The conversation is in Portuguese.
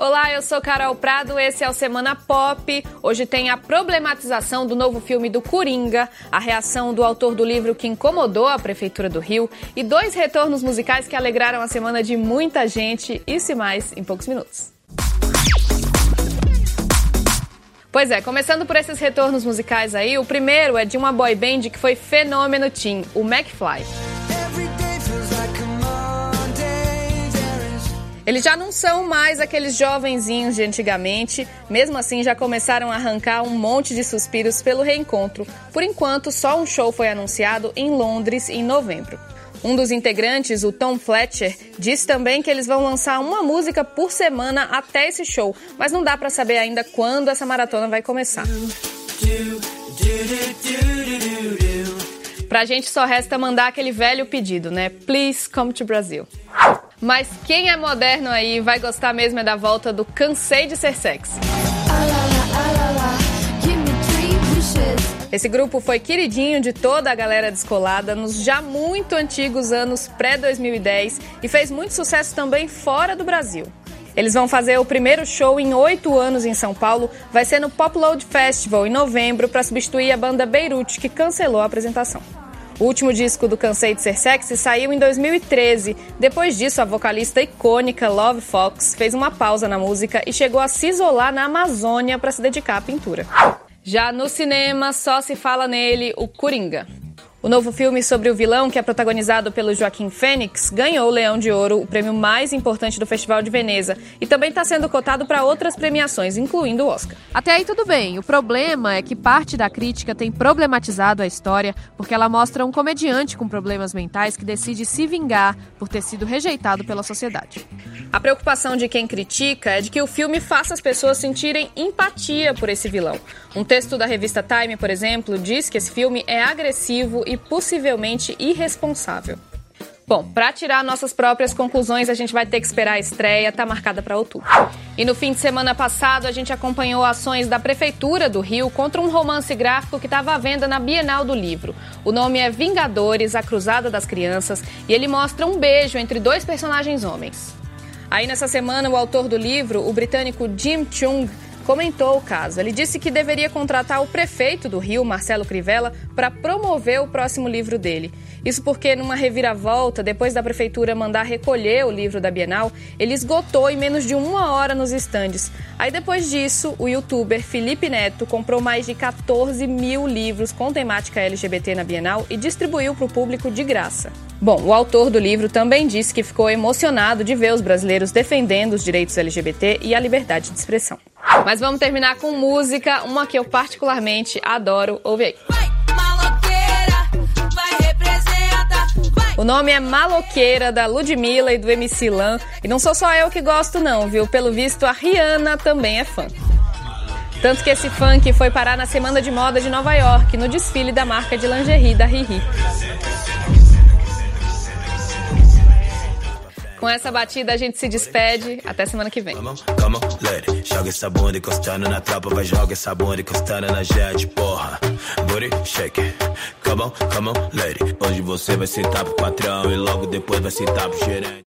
Olá, eu sou Carol Prado, esse é o Semana Pop. Hoje tem a problematização do novo filme do Coringa, a reação do autor do livro que incomodou a Prefeitura do Rio e dois retornos musicais que alegraram a semana de muita gente. Isso e mais em poucos minutos. Pois é, começando por esses retornos musicais aí, o primeiro é de uma boy band que foi fenômeno teen, o McFly. Eles já não são mais aqueles jovenzinhos de antigamente, mesmo assim já começaram a arrancar um monte de suspiros pelo reencontro. Por enquanto, só um show foi anunciado em Londres em novembro. Um dos integrantes, o Tom Fletcher, disse também que eles vão lançar uma música por semana até esse show, mas não dá para saber ainda quando essa maratona vai começar. Pra gente só resta mandar aquele velho pedido, né? Please come to Brazil. Mas quem é moderno aí vai gostar mesmo é da volta do Cansei de Ser Sexy. Esse grupo foi queridinho de toda a galera descolada nos já muito antigos anos pré-2010 e fez muito sucesso também fora do Brasil. Eles vão fazer o primeiro show em oito anos em São Paulo, vai ser no Pop Load Festival em novembro para substituir a banda Beirute, que cancelou a apresentação. O último disco do Cansei de Ser Sexy saiu em 2013. Depois disso, a vocalista icônica Love Fox fez uma pausa na música e chegou a se isolar na Amazônia para se dedicar à pintura. Já no cinema, só se fala nele o Coringa. O novo filme sobre o vilão, que é protagonizado pelo Joaquim Fênix, ganhou o Leão de Ouro, o prêmio mais importante do Festival de Veneza, e também está sendo cotado para outras premiações, incluindo o Oscar. Até aí tudo bem. O problema é que parte da crítica tem problematizado a história porque ela mostra um comediante com problemas mentais que decide se vingar por ter sido rejeitado pela sociedade. A preocupação de quem critica é de que o filme faça as pessoas sentirem empatia por esse vilão. Um texto da revista Time, por exemplo, diz que esse filme é agressivo e possivelmente irresponsável. Bom, para tirar nossas próprias conclusões, a gente vai ter que esperar a estreia, tá marcada para outubro. E no fim de semana passado, a gente acompanhou ações da Prefeitura do Rio contra um romance gráfico que estava à venda na Bienal do Livro. O nome é Vingadores, a Cruzada das Crianças, e ele mostra um beijo entre dois personagens homens. Aí nessa semana, o autor do livro, o britânico Jim Chung, comentou o caso. Ele disse que deveria contratar o prefeito do Rio, Marcelo Crivella, para promover o próximo livro dele. Isso porque, numa reviravolta, depois da prefeitura mandar recolher o livro da Bienal, ele esgotou em menos de uma hora nos estandes. Aí, depois disso, o youtuber Felipe Neto comprou mais de 14 mil livros com temática LGBT na Bienal e distribuiu para o público de graça. Bom, o autor do livro também disse que ficou emocionado de ver os brasileiros defendendo os direitos LGBT e a liberdade de expressão. Mas vamos terminar com música, uma que eu particularmente adoro. Ouve aí. O nome é Maloqueira, da Ludmilla e do MC Lan. E não sou só eu que gosto, não, viu? Pelo visto, a Rihanna também é fã. Tanto que esse funk foi parar na Semana de Moda de Nova York, no desfile da marca de lingerie da Riri. Com essa batida a gente se despede. Até semana que vem. Joga essa bunda encostando na tropa, vai joga essa bunda encostando na jet, porra. Booty shake. Come on, come on, lady. Hoje você vai sentar pro patrão e logo depois vai sentar pro gerente.